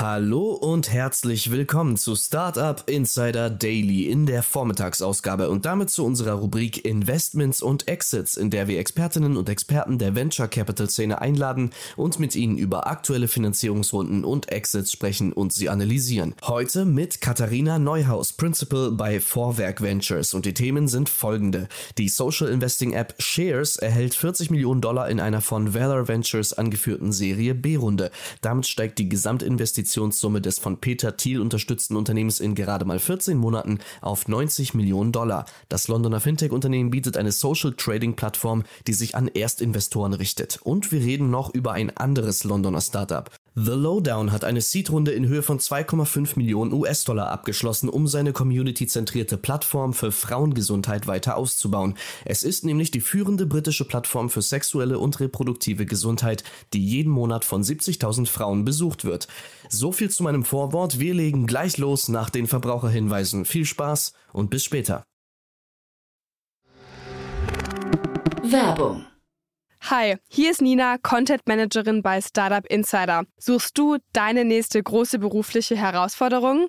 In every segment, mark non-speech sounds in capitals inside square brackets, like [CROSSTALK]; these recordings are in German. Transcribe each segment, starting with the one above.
Hallo und herzlich willkommen zu Startup Insider Daily in der Vormittagsausgabe und damit zu unserer Rubrik Investments und Exits, in der wir Expertinnen und Experten der Venture Capital Szene einladen und mit ihnen über aktuelle Finanzierungsrunden und Exits sprechen und sie analysieren. Heute mit Katharina Neuhaus, Principal bei Vorwerk Ventures und die Themen sind folgende. Die Social Investing App Shares erhält 40 Millionen Dollar in einer von Valor Ventures angeführten Serie B-Runde. Damit steigt die Gesamtinvestition Investitionssumme des von Peter Thiel unterstützten Unternehmens in gerade mal 14 Monaten auf 90 Millionen Dollar. Das Londoner Fintech-Unternehmen bietet eine Social Trading Plattform, die sich an Erstinvestoren richtet. Und wir reden noch über ein anderes Londoner Startup. The Lowdown hat eine Seed-Runde in Höhe von 2,5 Millionen US-Dollar abgeschlossen, um seine community-zentrierte Plattform für Frauengesundheit weiter auszubauen. Es ist nämlich die führende britische Plattform für sexuelle und reproduktive Gesundheit, die jeden Monat von 70.000 Frauen besucht wird. So viel zu meinem Vorwort. Wir legen gleich los nach den Verbraucherhinweisen. Viel Spaß und bis später. Werbung. Hi, hier ist Nina, Content Managerin bei Startup Insider. Suchst du deine nächste große berufliche Herausforderung?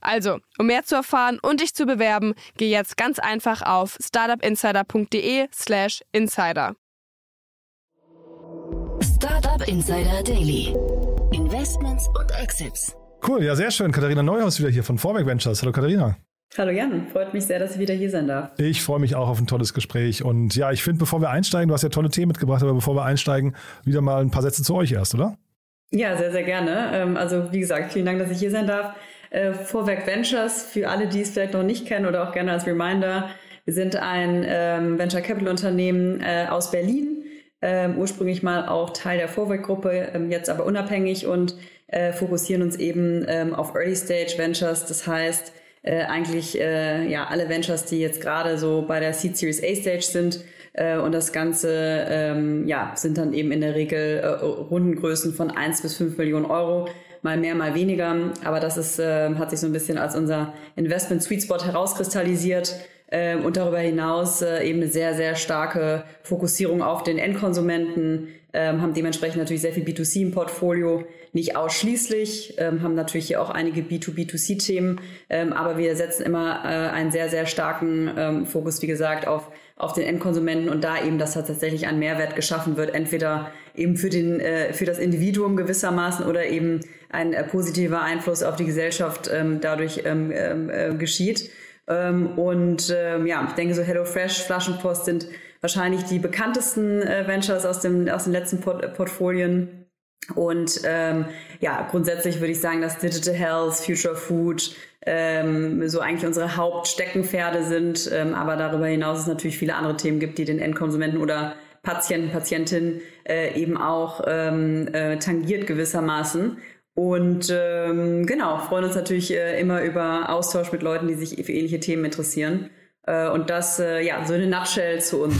Also, um mehr zu erfahren und dich zu bewerben, geh jetzt ganz einfach auf startupinsider.de/slash insider. Startup Insider Daily. Investments und Exits. Cool, ja, sehr schön. Katharina Neuhaus wieder hier von Vorwerk Ventures. Hallo Katharina. Hallo Jan, freut mich sehr, dass ich wieder hier sein darf. Ich freue mich auch auf ein tolles Gespräch. Und ja, ich finde, bevor wir einsteigen, du hast ja tolle Themen mitgebracht, aber bevor wir einsteigen, wieder mal ein paar Sätze zu euch erst, oder? Ja, sehr, sehr gerne. Ähm, also wie gesagt, vielen Dank, dass ich hier sein darf. Äh, Vorwerk Ventures, für alle, die es vielleicht noch nicht kennen oder auch gerne als Reminder, wir sind ein ähm, Venture Capital Unternehmen äh, aus Berlin, ähm, ursprünglich mal auch Teil der Vorwerk-Gruppe, jetzt aber unabhängig und äh, fokussieren uns eben auf Early Stage Ventures. Das heißt, äh, eigentlich äh, ja alle Ventures, die jetzt gerade so bei der Seed Series A Stage sind. Äh, und das Ganze ähm, ja, sind dann eben in der Regel äh, Rundengrößen von 1 bis 5 Millionen Euro, mal mehr, mal weniger. Aber das ist, äh, hat sich so ein bisschen als unser Investment Sweet Spot herauskristallisiert. Ähm, und darüber hinaus äh, eben eine sehr, sehr starke Fokussierung auf den Endkonsumenten, ähm, haben dementsprechend natürlich sehr viel B2C im Portfolio, nicht ausschließlich, ähm, haben natürlich hier auch einige B2B2C-Themen, ähm, aber wir setzen immer äh, einen sehr, sehr starken ähm, Fokus, wie gesagt, auf, auf den Endkonsumenten und da eben, dass da tatsächlich ein Mehrwert geschaffen wird, entweder eben für, den, äh, für das Individuum gewissermaßen oder eben ein äh, positiver Einfluss auf die Gesellschaft ähm, dadurch ähm, ähm, äh, geschieht. Ähm, und ähm, ja, ich denke so HelloFresh, Flaschenpost sind wahrscheinlich die bekanntesten äh, Ventures aus, dem, aus den letzten Port Portfolien. Und ähm, ja, grundsätzlich würde ich sagen, dass Digital Health, Future Food ähm, so eigentlich unsere Hauptsteckenpferde sind. Ähm, aber darüber hinaus es natürlich viele andere Themen gibt, die den Endkonsumenten oder Patienten, Patientinnen äh, eben auch ähm, äh, tangiert gewissermaßen. Und ähm, genau, freuen uns natürlich äh, immer über Austausch mit Leuten, die sich für ähnliche Themen interessieren. Äh, und das, äh, ja, so eine Nutshell zu uns.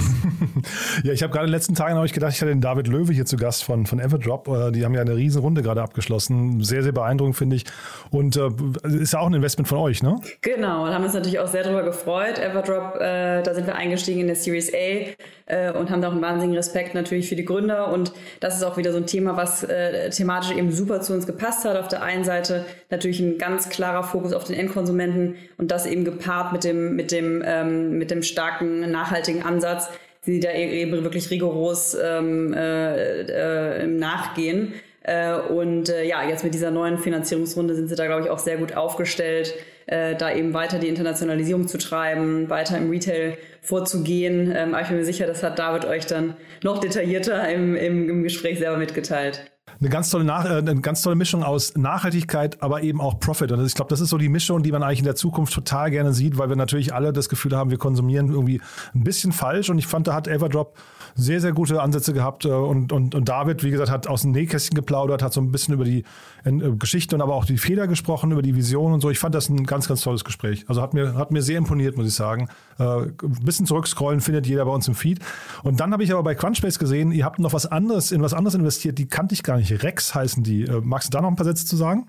[LAUGHS] ja, ich habe gerade in den letzten Tagen habe ich gedacht, ich hatte den David Löwe hier zu Gast von, von Everdrop. Äh, die haben ja eine riesen Runde gerade abgeschlossen. Sehr, sehr beeindruckend, finde ich. Und äh, ist ja auch ein Investment von euch, ne? Genau, und haben uns natürlich auch sehr darüber gefreut. Everdrop, äh, da sind wir eingestiegen in der Series A äh, und haben da auch einen wahnsinnigen Respekt natürlich für die Gründer. Und das ist auch wieder so ein Thema, was äh, thematisch eben super zu uns gepasst hat. Auf der einen Seite natürlich ein ganz klarer Fokus auf den Endkonsumenten und das eben gepaart mit dem, mit dem, ähm, mit dem starken, nachhaltigen Ansatz, die da eben wirklich rigoros ähm, äh, äh, nachgehen. Äh, und äh, ja, jetzt mit dieser neuen Finanzierungsrunde sind sie da, glaube ich, auch sehr gut aufgestellt, äh, da eben weiter die Internationalisierung zu treiben, weiter im Retail vorzugehen. Ähm, aber ich bin mir sicher, das hat David euch dann noch detaillierter im, im, im Gespräch selber mitgeteilt eine ganz tolle Nach eine ganz tolle Mischung aus Nachhaltigkeit, aber eben auch Profit. Und ich glaube, das ist so die Mischung, die man eigentlich in der Zukunft total gerne sieht, weil wir natürlich alle das Gefühl haben, wir konsumieren irgendwie ein bisschen falsch. Und ich fand, da hat Everdrop sehr, sehr gute Ansätze gehabt. Äh, und, und, und David, wie gesagt, hat aus dem Nähkästchen geplaudert, hat so ein bisschen über die äh, Geschichte und aber auch die Fehler gesprochen, über die Vision und so. Ich fand das ein ganz, ganz tolles Gespräch. Also hat mir, hat mir sehr imponiert, muss ich sagen. Äh, ein bisschen zurückscrollen findet jeder bei uns im Feed. Und dann habe ich aber bei Crunchbase gesehen, ihr habt noch was anderes, in was anderes investiert, die kannte ich gar nicht. Rex heißen die. magst du da noch ein paar Sätze zu sagen?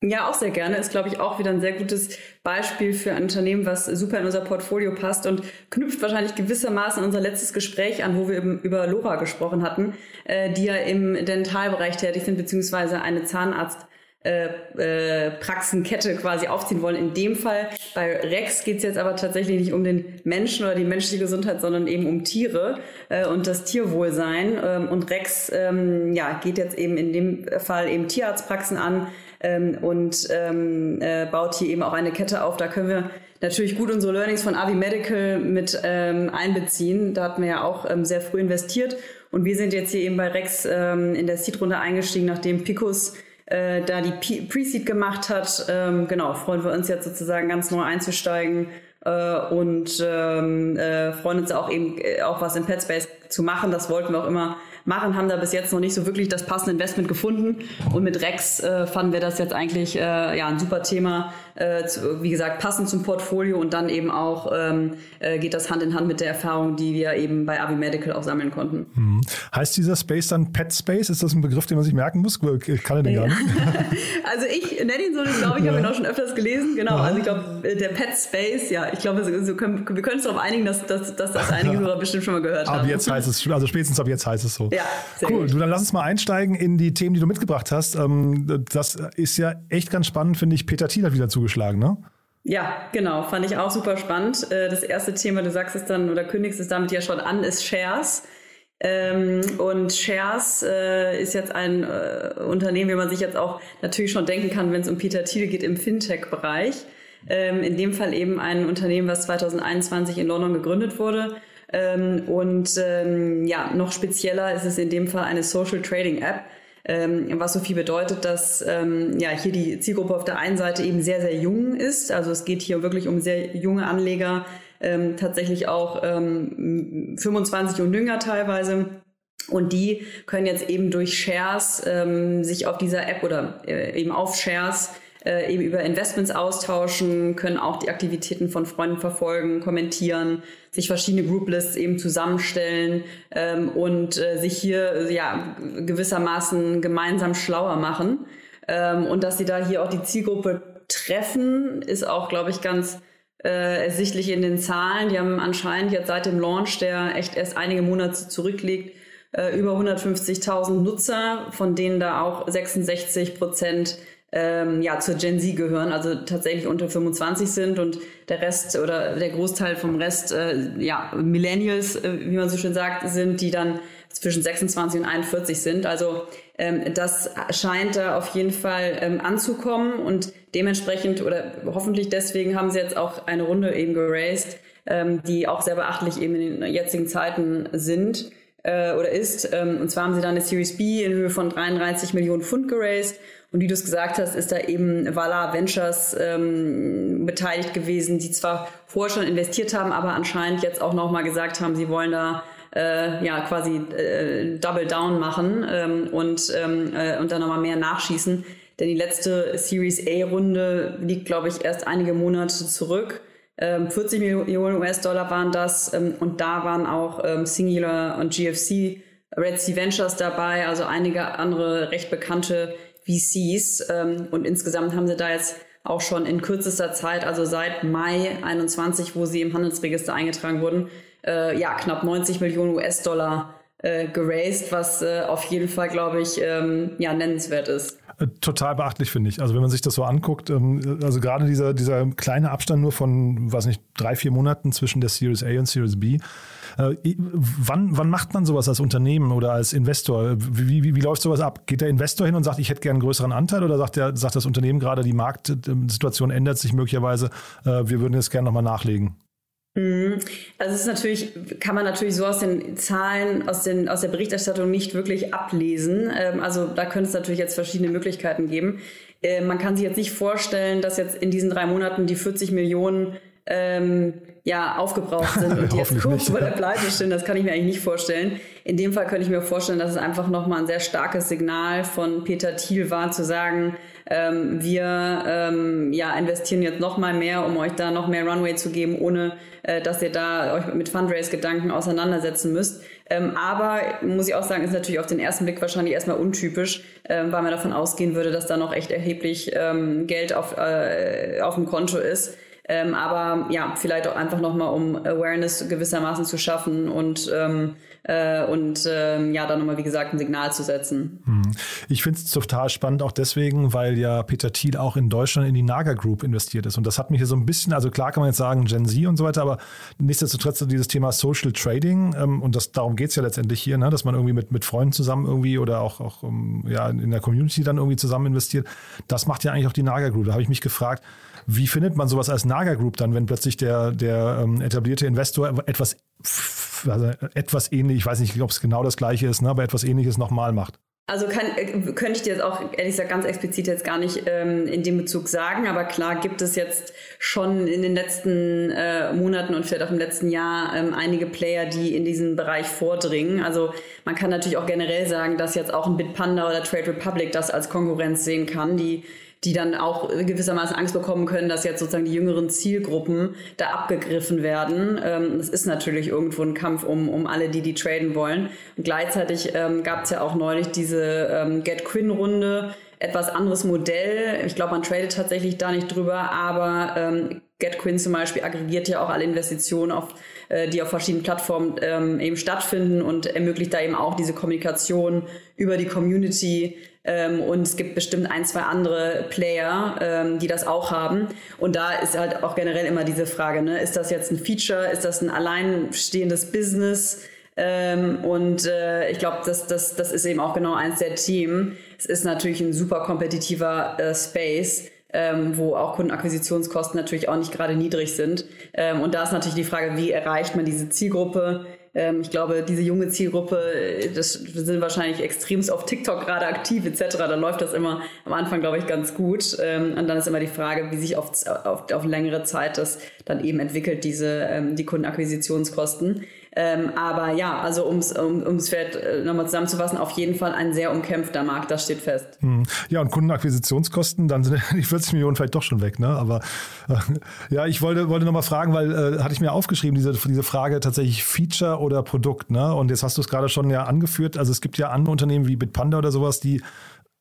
Ja, auch sehr gerne. Ist, glaube ich, auch wieder ein sehr gutes Beispiel für ein Unternehmen, was super in unser Portfolio passt und knüpft wahrscheinlich gewissermaßen unser letztes Gespräch an, wo wir über Lora gesprochen hatten, äh, die ja im Dentalbereich tätig sind, beziehungsweise eine Zahnarzt- äh, äh, Praxenkette quasi aufziehen wollen. In dem Fall bei Rex geht es jetzt aber tatsächlich nicht um den Menschen oder die menschliche Gesundheit, sondern eben um Tiere äh, und das Tierwohlsein. Ähm, und Rex ähm, ja, geht jetzt eben in dem Fall eben Tierarztpraxen an, ähm, und ähm, äh, baut hier eben auch eine Kette auf. Da können wir natürlich gut unsere Learnings von Avi Medical mit ähm, einbeziehen. Da hatten wir ja auch ähm, sehr früh investiert und wir sind jetzt hier eben bei Rex ähm, in der Seed-Runde eingestiegen, nachdem Picos äh, da die Pre-Seed gemacht hat. Ähm, genau, freuen wir uns jetzt sozusagen ganz neu einzusteigen äh, und ähm, äh, freuen uns auch eben äh, auch was im Pet Space zu machen. Das wollten wir auch immer machen, haben da bis jetzt noch nicht so wirklich das passende Investment gefunden. Und mit Rex äh, fanden wir das jetzt eigentlich äh, ja, ein super Thema. Äh, zu, wie gesagt, passend zum Portfolio und dann eben auch ähm, äh, geht das Hand in Hand mit der Erfahrung, die wir eben bei Avi Medical auch sammeln konnten. Hm. Heißt dieser Space dann Pet Space? Ist das ein Begriff, den man sich merken muss? Ich kann den gar nicht. [LAUGHS] [LAUGHS] also ich nenne ihn so, ich glaube, ich ja. habe ihn auch schon öfters gelesen. Genau, ja. also ich glaube, äh, der Pet Space, ja, ich glaube, so können, wir können uns darauf einigen, dass, dass, dass das einige [LAUGHS] Hörer bestimmt schon mal gehört haben. Aber jetzt heißt es, also spätestens ab jetzt heißt es so. Ja, cool. Gut. Du, dann lass uns mal einsteigen in die Themen, die du mitgebracht hast. Ähm, das ist ja echt ganz spannend, finde ich. Peter Thiel hat wieder zugeschlagen, ne? Ja, genau, fand ich auch super spannend. Äh, das erste Thema, du sagst es dann oder kündigst es damit ja schon an, ist Shares. Ähm, und Shares äh, ist jetzt ein äh, Unternehmen, wie man sich jetzt auch natürlich schon denken kann, wenn es um Peter Thiel geht im Fintech-Bereich. Ähm, in dem Fall eben ein Unternehmen, was 2021 in London gegründet wurde ähm, und ähm, ja, noch spezieller ist es in dem Fall eine Social Trading App. Ähm, was so viel bedeutet, dass ähm, ja hier die Zielgruppe auf der einen Seite eben sehr, sehr jung ist. Also es geht hier wirklich um sehr junge Anleger, ähm, tatsächlich auch ähm, 25 und jünger teilweise. Und die können jetzt eben durch Shares ähm, sich auf dieser App oder äh, eben auf Shares äh, eben über Investments austauschen, können auch die Aktivitäten von Freunden verfolgen, kommentieren, sich verschiedene Grouplists eben zusammenstellen ähm, und äh, sich hier ja gewissermaßen gemeinsam schlauer machen. Ähm, und dass sie da hier auch die Zielgruppe treffen, ist auch, glaube ich, ganz äh, ersichtlich in den Zahlen. Die haben anscheinend jetzt seit dem Launch, der echt erst einige Monate zurückliegt, äh, über 150.000 Nutzer, von denen da auch 66 Prozent ähm, ja, zur Gen Z gehören, also tatsächlich unter 25 sind und der Rest oder der Großteil vom Rest, äh, ja, Millennials, äh, wie man so schön sagt, sind, die dann zwischen 26 und 41 sind. Also ähm, das scheint da auf jeden Fall ähm, anzukommen und dementsprechend oder hoffentlich deswegen haben sie jetzt auch eine Runde eben geraced, ähm, die auch sehr beachtlich eben in den jetzigen Zeiten sind äh, oder ist. Ähm, und zwar haben sie dann eine Series B in Höhe von 33 Millionen Pfund geraced und wie du es gesagt hast, ist da eben Vala Ventures ähm, beteiligt gewesen, die zwar vorher schon investiert haben, aber anscheinend jetzt auch nochmal gesagt haben, sie wollen da äh, ja quasi äh, Double Down machen ähm, und, ähm, äh, und dann nochmal mehr nachschießen. Denn die letzte Series A-Runde liegt, glaube ich, erst einige Monate zurück. Ähm, 40 Millionen US-Dollar waren das ähm, und da waren auch ähm, Singular und GFC, Red Sea Ventures dabei, also einige andere recht bekannte VCs. Ähm, und insgesamt haben sie da jetzt auch schon in kürzester Zeit, also seit Mai 21, wo sie im Handelsregister eingetragen wurden, äh, ja, knapp 90 Millionen US-Dollar äh, geraced, was äh, auf jeden Fall, glaube ich, ähm, ja, nennenswert ist. Äh, total beachtlich, finde ich. Also wenn man sich das so anguckt, ähm, also gerade dieser, dieser kleine Abstand nur von, weiß nicht, drei, vier Monaten zwischen der Series A und Series B. Äh, wann, wann macht man sowas als Unternehmen oder als Investor? Wie, wie, wie läuft sowas ab? Geht der Investor hin und sagt, ich hätte gerne einen größeren Anteil oder sagt, der, sagt das Unternehmen gerade, die Marktsituation ändert sich möglicherweise, wir würden jetzt gerne nochmal nachlegen? Mhm. Also es ist natürlich, kann man natürlich so aus den Zahlen, aus, den, aus der Berichterstattung nicht wirklich ablesen. Ähm, also da könnte es natürlich jetzt verschiedene Möglichkeiten geben. Äh, man kann sich jetzt nicht vorstellen, dass jetzt in diesen drei Monaten die 40 Millionen ähm, ja, aufgebraucht sind [LAUGHS] und die jetzt kurz [LAUGHS] vor der Pleite stehen. Das kann ich mir eigentlich nicht vorstellen. In dem Fall könnte ich mir vorstellen, dass es einfach nochmal ein sehr starkes Signal von Peter Thiel war, zu sagen, ähm, wir ähm, ja, investieren jetzt nochmal mehr, um euch da noch mehr Runway zu geben, ohne äh, dass ihr da euch mit Fundraise-Gedanken auseinandersetzen müsst. Ähm, aber muss ich auch sagen, ist natürlich auf den ersten Blick wahrscheinlich erstmal untypisch, äh, weil man davon ausgehen würde, dass da noch echt erheblich ähm, Geld auf, äh, auf dem Konto ist. Ähm, aber ja, vielleicht auch einfach nochmal, um Awareness gewissermaßen zu schaffen und ähm, äh, und ähm, ja, dann nochmal, wie gesagt, ein Signal zu setzen. Hm. Ich finde es total spannend, auch deswegen, weil ja Peter Thiel auch in Deutschland in die Naga Group investiert ist. Und das hat mich hier so ein bisschen, also klar kann man jetzt sagen Gen Z und so weiter, aber nichtsdestotrotz dieses Thema Social Trading ähm, und das, darum geht es ja letztendlich hier, ne, dass man irgendwie mit, mit Freunden zusammen irgendwie oder auch, auch um, ja, in der Community dann irgendwie zusammen investiert. Das macht ja eigentlich auch die Naga Group. Da habe ich mich gefragt, wie findet man sowas als Naga Group dann, wenn plötzlich der, der ähm, etablierte Investor etwas also etwas ähnlich, ich weiß nicht, ob es genau das gleiche ist, ne, aber etwas ähnliches nochmal macht. Also kann, äh, könnte ich dir jetzt auch ehrlich gesagt ganz explizit jetzt gar nicht ähm, in dem Bezug sagen, aber klar gibt es jetzt schon in den letzten äh, Monaten und vielleicht auch im letzten Jahr ähm, einige Player, die in diesen Bereich vordringen. Also man kann natürlich auch generell sagen, dass jetzt auch ein Bitpanda oder Trade Republic das als Konkurrenz sehen kann, die die dann auch gewissermaßen Angst bekommen können, dass jetzt sozusagen die jüngeren Zielgruppen da abgegriffen werden. Ähm, ist natürlich irgendwo ein Kampf um, um alle, die die traden wollen. Und gleichzeitig ähm, gab es ja auch neulich diese ähm, Get Quinn-Runde, etwas anderes Modell. Ich glaube, man tradet tatsächlich da nicht drüber, aber ähm, GetQuinn zum Beispiel aggregiert ja auch alle Investitionen, auf, äh, die auf verschiedenen Plattformen ähm, eben stattfinden und ermöglicht da eben auch diese Kommunikation über die Community ähm, und es gibt bestimmt ein, zwei andere Player, ähm, die das auch haben. Und da ist halt auch generell immer diese Frage, ne? ist das jetzt ein Feature, ist das ein alleinstehendes Business? Ähm, und äh, ich glaube, das, das, das ist eben auch genau eins der Themen. Es ist natürlich ein super kompetitiver äh, Space. Ähm, wo auch Kundenakquisitionskosten natürlich auch nicht gerade niedrig sind. Ähm, und da ist natürlich die Frage, wie erreicht man diese Zielgruppe? Ähm, ich glaube, diese junge Zielgruppe, äh, das sind wahrscheinlich extremst auf TikTok gerade aktiv etc. Da läuft das immer am Anfang, glaube ich, ganz gut. Ähm, und dann ist immer die Frage, wie sich auf, auf, auf längere Zeit das dann eben entwickelt, diese ähm, die Kundenakquisitionskosten. Ähm, aber ja, also um es um, ums vielleicht äh, nochmal zusammenzufassen, auf jeden Fall ein sehr umkämpfter Markt, das steht fest. Hm. Ja, und Kundenakquisitionskosten, dann sind [LAUGHS] die 40 Millionen vielleicht doch schon weg, ne? Aber äh, ja, ich wollte, wollte nochmal fragen, weil äh, hatte ich mir aufgeschrieben, diese, diese Frage tatsächlich Feature oder Produkt, ne? Und jetzt hast du es gerade schon ja angeführt. Also es gibt ja andere Unternehmen wie Bitpanda oder sowas, die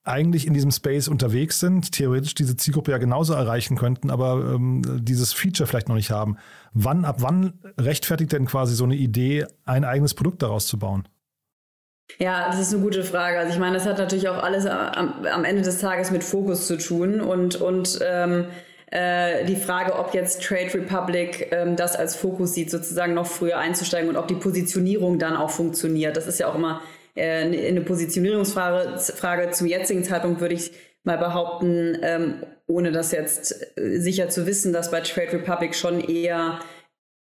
eigentlich in diesem Space unterwegs sind, theoretisch diese Zielgruppe ja genauso erreichen könnten, aber ähm, dieses Feature vielleicht noch nicht haben. Wann, ab wann rechtfertigt denn quasi so eine Idee, ein eigenes Produkt daraus zu bauen? Ja, das ist eine gute Frage. Also ich meine, das hat natürlich auch alles am, am Ende des Tages mit Fokus zu tun und, und ähm, äh, die Frage, ob jetzt Trade Republic ähm, das als Fokus sieht, sozusagen noch früher einzusteigen und ob die Positionierung dann auch funktioniert. Das ist ja auch immer eine Positionierungsfrage Frage zum jetzigen Zeitpunkt würde ich mal behaupten, ähm, ohne das jetzt äh, sicher zu wissen, dass bei Trade Republic schon eher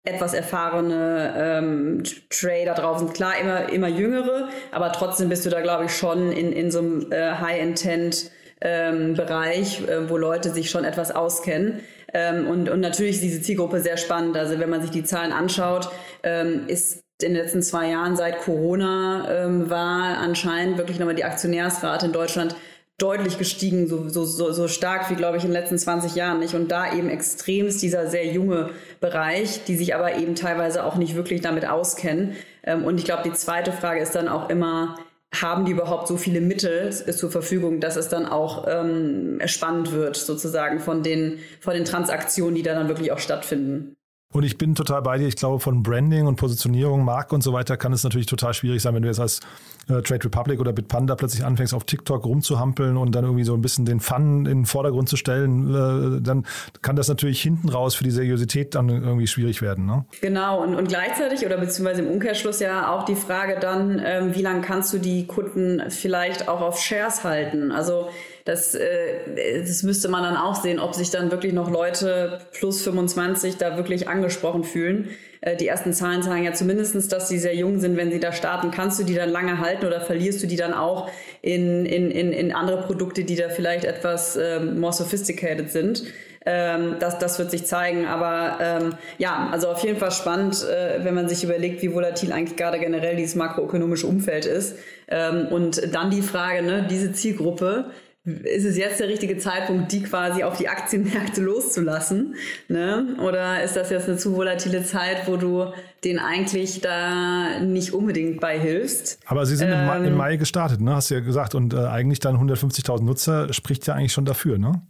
etwas erfahrene ähm, Trader drauf sind. Klar, immer, immer jüngere, aber trotzdem bist du da, glaube ich, schon in, in so einem äh, High-Intent ähm, Bereich, äh, wo Leute sich schon etwas auskennen. Ähm, und, und natürlich ist diese Zielgruppe sehr spannend. Also wenn man sich die Zahlen anschaut, ähm, ist in den letzten zwei Jahren seit Corona ähm, war anscheinend wirklich nochmal die Aktionärsrate in Deutschland deutlich gestiegen, so, so, so, so stark wie, glaube ich, in den letzten 20 Jahren nicht. Und da eben extremst dieser sehr junge Bereich, die sich aber eben teilweise auch nicht wirklich damit auskennen. Ähm, und ich glaube, die zweite Frage ist dann auch immer, haben die überhaupt so viele Mittel zur Verfügung, dass es dann auch ähm, spannend wird, sozusagen von den, von den Transaktionen, die da dann wirklich auch stattfinden. Und ich bin total bei dir. Ich glaube, von Branding und Positionierung, Marke und so weiter kann es natürlich total schwierig sein, wenn du jetzt als äh, Trade Republic oder Bitpanda plötzlich anfängst, auf TikTok rumzuhampeln und dann irgendwie so ein bisschen den Fun in den Vordergrund zu stellen, äh, dann kann das natürlich hinten raus für die Seriosität dann irgendwie schwierig werden. Ne? Genau, und, und gleichzeitig oder beziehungsweise im Umkehrschluss ja auch die Frage dann, ähm, wie lange kannst du die Kunden vielleicht auch auf Shares halten? Also das, äh, das müsste man dann auch sehen, ob sich dann wirklich noch Leute plus 25 da wirklich angesprochen fühlen. Äh, die ersten Zahlen sagen ja zumindestens, dass sie sehr jung sind, wenn sie da starten. Kannst du die dann lange halten oder verlierst du die dann auch in, in, in, in andere Produkte, die da vielleicht etwas ähm, more sophisticated sind? Ähm, das, das wird sich zeigen. Aber ähm, ja, also auf jeden Fall spannend, äh, wenn man sich überlegt, wie volatil eigentlich gerade generell dieses makroökonomische Umfeld ist. Ähm, und dann die Frage, ne, diese Zielgruppe, ist es jetzt der richtige Zeitpunkt, die quasi auf die Aktienmärkte loszulassen? Ne? Oder ist das jetzt eine zu volatile Zeit, wo du den eigentlich da nicht unbedingt bei hilfst? Aber Sie sind ähm, im, Mai, im, ähm, Mai gestartet, ne? hast du ja gesagt. Und äh, eigentlich dann 150.000 Nutzer spricht ja eigentlich schon dafür, ne?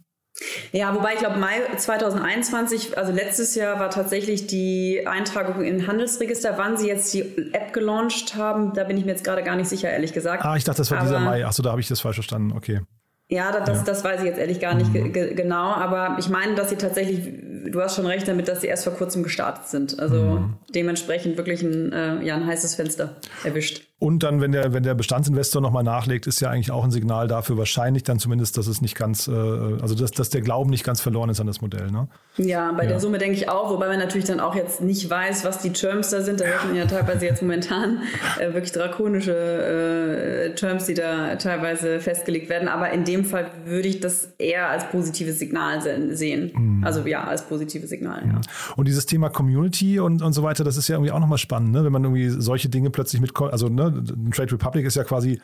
Ja, wobei ich glaube, Mai 2021, also letztes Jahr war tatsächlich die Eintragung in Handelsregister. Wann sie jetzt die App gelauncht haben, da bin ich mir jetzt gerade gar nicht sicher, ehrlich gesagt. Ah, ich dachte, das war Aber, dieser Mai. Achso, da habe ich das falsch verstanden. Okay. Ja, das, ja. das weiß ich jetzt ehrlich gar nicht mhm. genau, aber ich meine, dass sie tatsächlich, du hast schon recht damit, dass sie erst vor kurzem gestartet sind. Also mhm. dementsprechend wirklich ein, äh, ja, ein heißes Fenster erwischt. Und dann, wenn der, wenn der Bestandsinvestor nochmal nachlegt, ist ja eigentlich auch ein Signal dafür, wahrscheinlich dann zumindest, dass es nicht ganz, äh, also dass, dass der Glauben nicht ganz verloren ist an das Modell. Ne? Ja, bei ja. der Summe denke ich auch, wobei man natürlich dann auch jetzt nicht weiß, was die Terms da sind. Da man ja teilweise jetzt momentan äh, wirklich drakonische äh, Terms, die da teilweise festgelegt werden. Aber in dem Fall würde ich das eher als positives Signal sehen. Mhm. Also ja, als positives Signal. Ja. Und dieses Thema Community und, und so weiter, das ist ja irgendwie auch nochmal spannend, ne? wenn man irgendwie solche Dinge plötzlich mit, also ne, Trade Republic ist ja quasi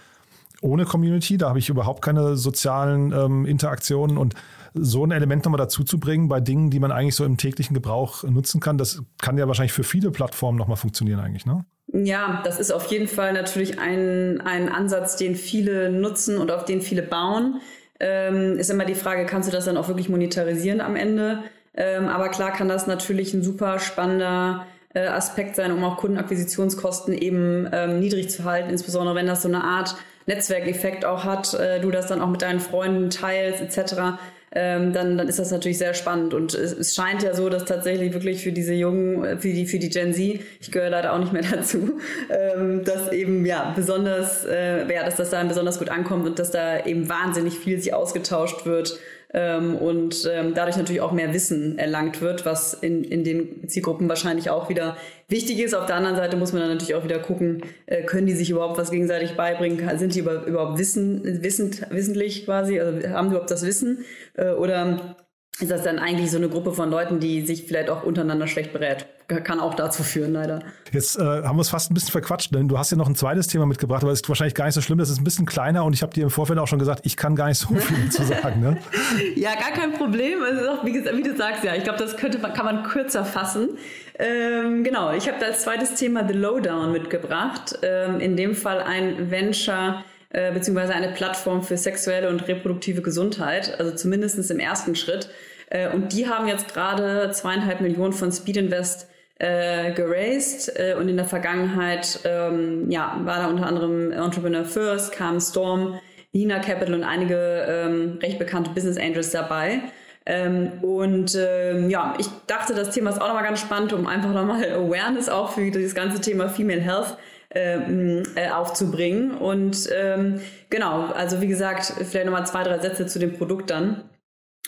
ohne Community, da habe ich überhaupt keine sozialen ähm, Interaktionen und so ein Element nochmal dazu zu bringen bei Dingen, die man eigentlich so im täglichen Gebrauch nutzen kann, das kann ja wahrscheinlich für viele Plattformen nochmal funktionieren eigentlich, ne? Ja, das ist auf jeden Fall natürlich ein, ein Ansatz, den viele nutzen und auf den viele bauen. Ähm, ist immer die Frage, kannst du das dann auch wirklich monetarisieren am Ende? Ähm, aber klar kann das natürlich ein super spannender äh, Aspekt sein, um auch Kundenakquisitionskosten eben ähm, niedrig zu halten, insbesondere wenn das so eine Art Netzwerkeffekt auch hat, äh, du das dann auch mit deinen Freunden teilst etc. Ähm, dann, dann ist das natürlich sehr spannend. Und es, es, scheint ja so, dass tatsächlich wirklich für diese Jungen, äh, für die, für die Gen Z, ich gehöre leider auch nicht mehr [LAUGHS] dazu, ähm, dass eben ja besonders, äh, ja, dass das da besonders gut ankommt und dass da eben wahnsinnig viel sich ausgetauscht wird ähm, und ähm, dadurch natürlich auch mehr Wissen erlangt wird, was in, in den Zielgruppen wahrscheinlich auch wieder wichtig ist. Auf der anderen Seite muss man dann natürlich auch wieder gucken, äh, können die sich überhaupt was gegenseitig beibringen? Sind die überhaupt wissen, wissend, wissentlich quasi? Also haben die überhaupt das Wissen? Äh, oder ist das dann eigentlich so eine Gruppe von Leuten, die sich vielleicht auch untereinander schlecht berät. Kann auch dazu führen, leider. Jetzt äh, haben wir es fast ein bisschen verquatscht, denn du hast ja noch ein zweites Thema mitgebracht, aber es ist wahrscheinlich gar nicht so schlimm, das ist ein bisschen kleiner und ich habe dir im Vorfeld auch schon gesagt, ich kann gar nicht so viel zu sagen. Ne? [LAUGHS] ja, gar kein Problem. Es ist auch, wie, wie du sagst, ja, ich glaube, das könnte, kann man kürzer fassen. Ähm, genau, ich habe als zweites Thema The Lowdown mitgebracht. Ähm, in dem Fall ein Venture, äh, beziehungsweise eine Plattform für sexuelle und reproduktive Gesundheit, also zumindest im ersten Schritt. Äh, und die haben jetzt gerade zweieinhalb Millionen von Speed Invest äh, geraced äh, und in der Vergangenheit ähm, ja, war da unter anderem Entrepreneur First, kam Storm, Nina Capital und einige ähm, recht bekannte Business Angels dabei. Ähm, und ähm, ja, ich dachte, das Thema ist auch nochmal ganz spannend, um einfach nochmal [LAUGHS] Awareness auch für dieses ganze Thema Female Health ähm, äh, aufzubringen. Und ähm, genau, also wie gesagt, vielleicht nochmal zwei, drei Sätze zu dem Produkt dann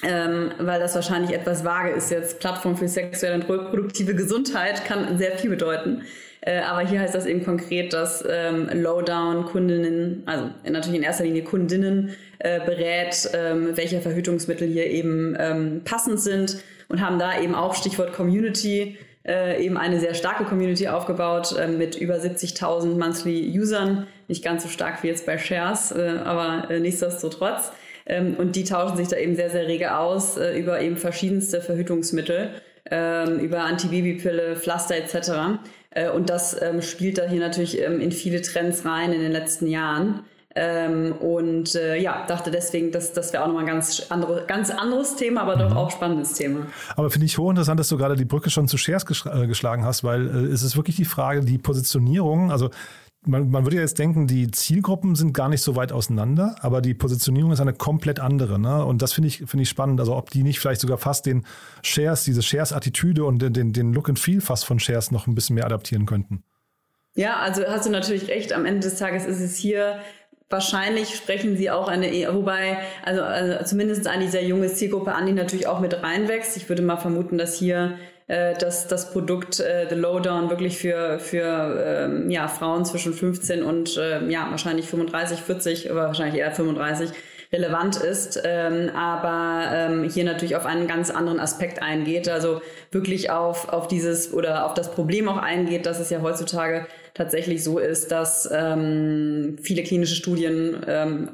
ähm, weil das wahrscheinlich etwas vage ist jetzt. Plattform für sexuelle und reproduktive Gesundheit kann sehr viel bedeuten. Äh, aber hier heißt das eben konkret, dass ähm, Lowdown-Kundinnen, also natürlich in erster Linie Kundinnen, äh, berät, ähm, welche Verhütungsmittel hier eben ähm, passend sind und haben da eben auch Stichwort Community äh, eben eine sehr starke Community aufgebaut äh, mit über 70.000 monthly Usern. Nicht ganz so stark wie jetzt bei Shares, äh, aber äh, nichtsdestotrotz. Ähm, und die tauschen sich da eben sehr, sehr rege aus äh, über eben verschiedenste Verhütungsmittel, ähm, über Antibabypille, Pflaster etc. Äh, und das ähm, spielt da hier natürlich ähm, in viele Trends rein in den letzten Jahren. Ähm, und äh, ja, dachte deswegen, dass das wäre auch nochmal ein ganz, andere, ganz anderes Thema, aber doch mhm. auch spannendes Thema. Aber finde ich hochinteressant, dass du gerade die Brücke schon zu Shares gesch äh, geschlagen hast, weil äh, es ist wirklich die Frage, die Positionierung, also man, man würde ja jetzt denken, die Zielgruppen sind gar nicht so weit auseinander, aber die Positionierung ist eine komplett andere. Ne? Und das finde ich, finde ich spannend. Also ob die nicht vielleicht sogar fast den Shares, diese Shares-Attitüde und den, den Look and Feel fast von Shares noch ein bisschen mehr adaptieren könnten. Ja, also hast du natürlich recht. Am Ende des Tages ist es hier Wahrscheinlich sprechen sie auch eine, wobei, also, also zumindest eine sehr junge Zielgruppe an, die natürlich auch mit reinwächst. Ich würde mal vermuten, dass hier äh, dass das Produkt äh, The Lowdown wirklich für, für ähm, ja, Frauen zwischen 15 und äh, ja, wahrscheinlich 35, 40, aber wahrscheinlich eher 35 relevant ist, ähm, aber ähm, hier natürlich auf einen ganz anderen Aspekt eingeht, also wirklich auf, auf dieses oder auf das Problem auch eingeht, dass es ja heutzutage tatsächlich so ist, dass ähm, viele klinische Studien ähm,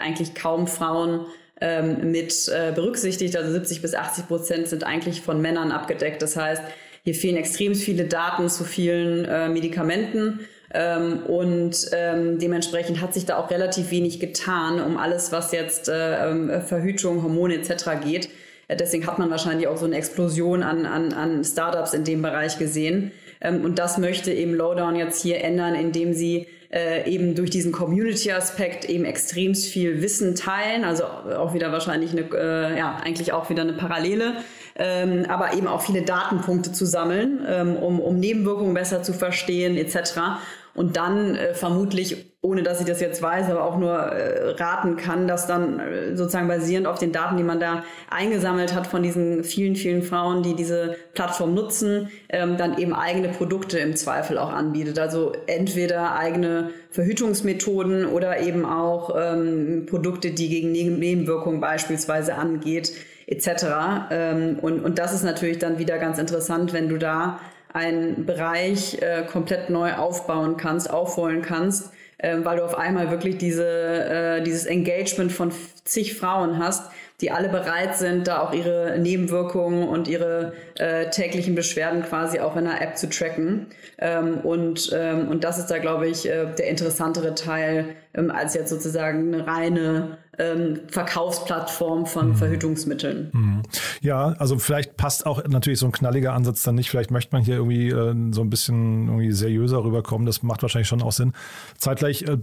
eigentlich kaum Frauen ähm, mit äh, berücksichtigt. Also 70 bis 80 Prozent sind eigentlich von Männern abgedeckt. Das heißt, hier fehlen extrem viele Daten zu vielen äh, Medikamenten. Ähm, und ähm, dementsprechend hat sich da auch relativ wenig getan, um alles, was jetzt äh, ähm, Verhütung, Hormone etc. geht. Äh, deswegen hat man wahrscheinlich auch so eine Explosion an, an, an Startups in dem Bereich gesehen. Ähm, und das möchte eben Lowdown jetzt hier ändern, indem sie äh, eben durch diesen Community-Aspekt eben extremst viel Wissen teilen, also auch wieder wahrscheinlich eine, äh, ja, eigentlich auch wieder eine Parallele, ähm, aber eben auch viele Datenpunkte zu sammeln, ähm, um, um Nebenwirkungen besser zu verstehen etc und dann äh, vermutlich, ohne dass ich das jetzt weiß, aber auch nur äh, raten kann, dass dann äh, sozusagen basierend auf den Daten, die man da eingesammelt hat von diesen vielen, vielen Frauen, die diese Plattform nutzen, ähm, dann eben eigene Produkte im Zweifel auch anbietet. Also entweder eigene Verhütungsmethoden oder eben auch ähm, Produkte, die gegen Nebenwirkungen beispielsweise angeht, etc. Ähm, und, und das ist natürlich dann wieder ganz interessant, wenn du da einen Bereich äh, komplett neu aufbauen kannst, aufholen kannst, äh, weil du auf einmal wirklich diese, äh, dieses Engagement von zig Frauen hast, die alle bereit sind, da auch ihre Nebenwirkungen und ihre äh, täglichen Beschwerden quasi auch in der App zu tracken. Ähm, und, ähm, und das ist da, glaube ich, äh, der interessantere Teil, ähm, als jetzt sozusagen eine reine ähm, Verkaufsplattform von mhm. Verhütungsmitteln. Mhm. Ja, also vielleicht passt auch natürlich so ein knalliger Ansatz dann nicht. Vielleicht möchte man hier irgendwie äh, so ein bisschen irgendwie seriöser rüberkommen. Das macht wahrscheinlich schon auch Sinn. Zeitgleich, äh,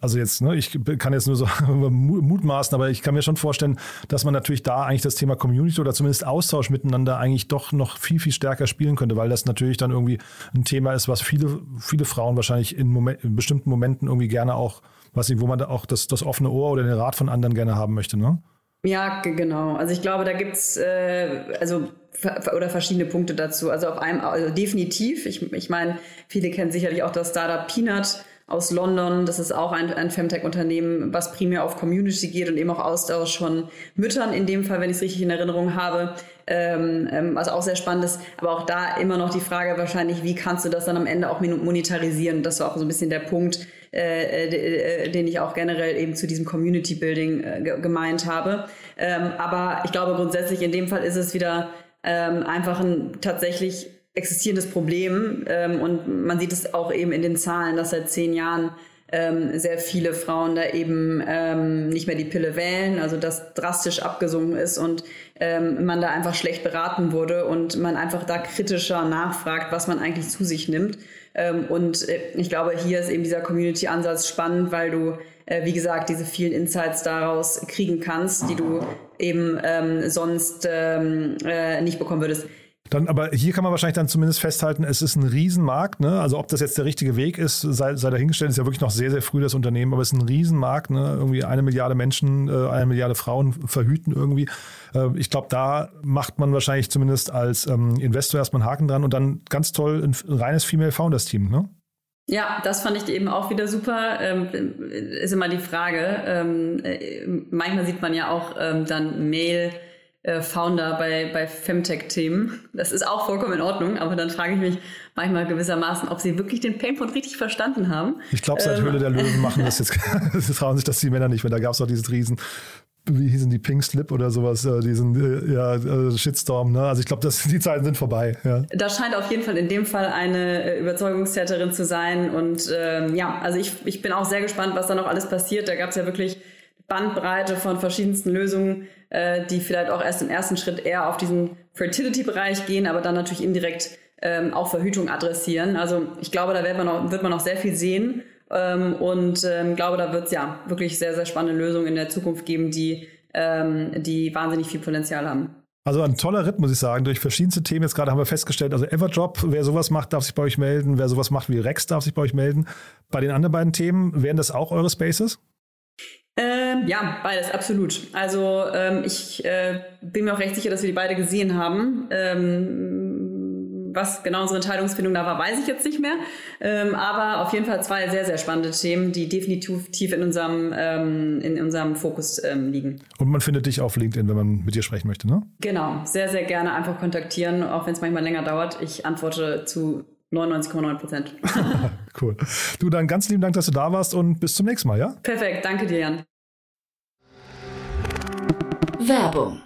also jetzt, ne, ich kann jetzt nur so [LAUGHS] mutmaßen, aber ich kann mir schon vorstellen, dass man natürlich da eigentlich das Thema Community oder zumindest Austausch miteinander eigentlich doch noch viel, viel stärker spielen könnte, weil das natürlich dann irgendwie ein Thema ist, was viele, viele Frauen wahrscheinlich in, Moment, in bestimmten Momenten irgendwie gerne auch was wo man auch das, das offene Ohr oder den Rat von anderen gerne haben möchte, ne? Ja, genau. Also ich glaube, da gibt's äh, also oder verschiedene Punkte dazu. Also auf einem, also definitiv. Ich, ich meine, viele kennen sicherlich auch das Startup Peanut aus London. Das ist auch ein, ein Femtech-Unternehmen, was primär auf Community geht und eben auch Austausch von Müttern in dem Fall, wenn ich es richtig in Erinnerung habe. Ähm, ähm, was auch sehr spannend ist. Aber auch da immer noch die Frage wahrscheinlich, wie kannst du das dann am Ende auch monetarisieren? Das war auch so ein bisschen der Punkt, äh, äh, den ich auch generell eben zu diesem Community Building äh, gemeint habe. Ähm, aber ich glaube grundsätzlich in dem Fall ist es wieder ähm, einfach ein tatsächlich existierendes Problem ähm, und man sieht es auch eben in den Zahlen, dass seit zehn Jahren sehr viele Frauen da eben ähm, nicht mehr die Pille wählen, also das drastisch abgesunken ist und ähm, man da einfach schlecht beraten wurde und man einfach da kritischer nachfragt, was man eigentlich zu sich nimmt. Ähm, und äh, ich glaube, hier ist eben dieser Community-Ansatz spannend, weil du, äh, wie gesagt, diese vielen Insights daraus kriegen kannst, die du eben ähm, sonst ähm, äh, nicht bekommen würdest. Dann, aber hier kann man wahrscheinlich dann zumindest festhalten, es ist ein Riesenmarkt. Ne? Also ob das jetzt der richtige Weg ist, sei, sei dahingestellt, ist ja wirklich noch sehr, sehr früh das Unternehmen, aber es ist ein Riesenmarkt. Ne? Irgendwie eine Milliarde Menschen, äh, eine Milliarde Frauen verhüten irgendwie. Äh, ich glaube, da macht man wahrscheinlich zumindest als ähm, Investor erstmal einen Haken dran und dann ganz toll ein, ein reines Female Founders Team. Ne? Ja, das fand ich eben auch wieder super. Ähm, ist immer die Frage. Ähm, äh, manchmal sieht man ja auch ähm, dann Mail äh, Founder bei, bei Femtech-Themen. Das ist auch vollkommen in Ordnung, aber dann frage ich mich manchmal gewissermaßen, ob sie wirklich den Painpoint richtig verstanden haben. Ich glaube, seit ähm. Höhle der Löwen machen das jetzt, [LAUGHS] [LAUGHS] das trauen sich das die Männer nicht mehr. Da gab es auch dieses riesen wie hießen die Pink Slip oder sowas, äh, diesen äh, ja, Shitstorm. Ne? Also ich glaube, die Zeiten sind vorbei. Ja. Da scheint auf jeden Fall in dem Fall eine Überzeugungstäterin zu sein. Und ähm, ja, also ich, ich bin auch sehr gespannt, was da noch alles passiert. Da gab es ja wirklich Bandbreite von verschiedensten Lösungen, äh, die vielleicht auch erst im ersten Schritt eher auf diesen Fertility-Bereich gehen, aber dann natürlich indirekt ähm, auch Verhütung adressieren. Also ich glaube, da wird man noch, wird man noch sehr viel sehen ähm, und ähm, glaube, da wird es ja wirklich sehr, sehr spannende Lösungen in der Zukunft geben, die, ähm, die wahnsinnig viel Potenzial haben. Also ein toller Ritt, muss ich sagen, durch verschiedenste Themen. Jetzt gerade haben wir festgestellt, also Everdrop, wer sowas macht, darf sich bei euch melden. Wer sowas macht wie Rex, darf sich bei euch melden. Bei den anderen beiden Themen, wären das auch eure Spaces? Ähm, ja, beides, absolut. Also ähm, ich äh, bin mir auch recht sicher, dass wir die beide gesehen haben. Ähm, was genau unsere Entscheidungsfindung da war, weiß ich jetzt nicht mehr. Ähm, aber auf jeden Fall zwei sehr, sehr spannende Themen, die definitiv tief in unserem, ähm, in unserem Fokus ähm, liegen. Und man findet dich auf LinkedIn, wenn man mit dir sprechen möchte, ne? Genau, sehr, sehr gerne einfach kontaktieren, auch wenn es manchmal länger dauert. Ich antworte zu 99,9 Prozent. [LAUGHS] cool. Du, dann ganz lieben Dank, dass du da warst und bis zum nächsten Mal, ja? Perfekt, danke dir, Jan. Werbung.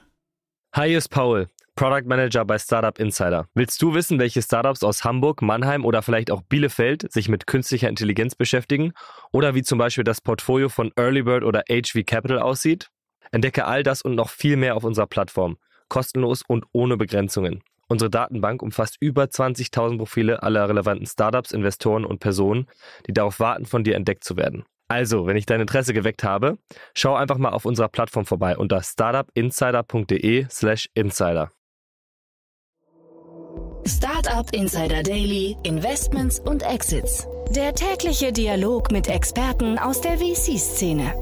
Hi, hier ist Paul. Product Manager bei Startup Insider. Willst du wissen, welche Startups aus Hamburg, Mannheim oder vielleicht auch Bielefeld sich mit künstlicher Intelligenz beschäftigen? Oder wie zum Beispiel das Portfolio von Earlybird oder HV Capital aussieht? Entdecke all das und noch viel mehr auf unserer Plattform. Kostenlos und ohne Begrenzungen. Unsere Datenbank umfasst über 20.000 Profile aller relevanten Startups, Investoren und Personen, die darauf warten, von dir entdeckt zu werden. Also, wenn ich dein Interesse geweckt habe, schau einfach mal auf unserer Plattform vorbei unter startupinsider.de/slash insider. Startup Insider Daily, Investments und Exits. Der tägliche Dialog mit Experten aus der VC-Szene.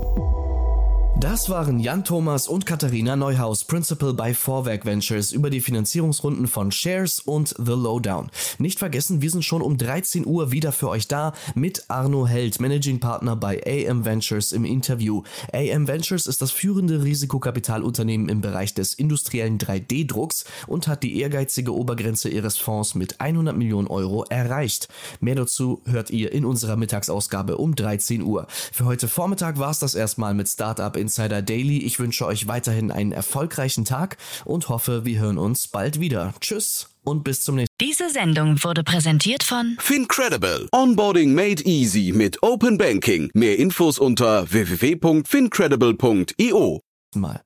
Das waren Jan Thomas und Katharina Neuhaus, Principal bei Vorwerk Ventures, über die Finanzierungsrunden von Shares und The Lowdown. Nicht vergessen, wir sind schon um 13 Uhr wieder für euch da mit Arno Held, Managing Partner bei AM Ventures im Interview. AM Ventures ist das führende Risikokapitalunternehmen im Bereich des industriellen 3D-Drucks und hat die ehrgeizige Obergrenze ihres Fonds mit 100 Millionen Euro erreicht. Mehr dazu hört ihr in unserer Mittagsausgabe um 13 Uhr. Für heute Vormittag war es das erstmal mit Startup in Insider Daily. Ich wünsche euch weiterhin einen erfolgreichen Tag und hoffe, wir hören uns bald wieder. Tschüss und bis zum nächsten Mal. Diese Sendung wurde präsentiert von Fincredible. Onboarding made easy mit Open Banking. Mehr Infos unter www.fincredible.io. Mal.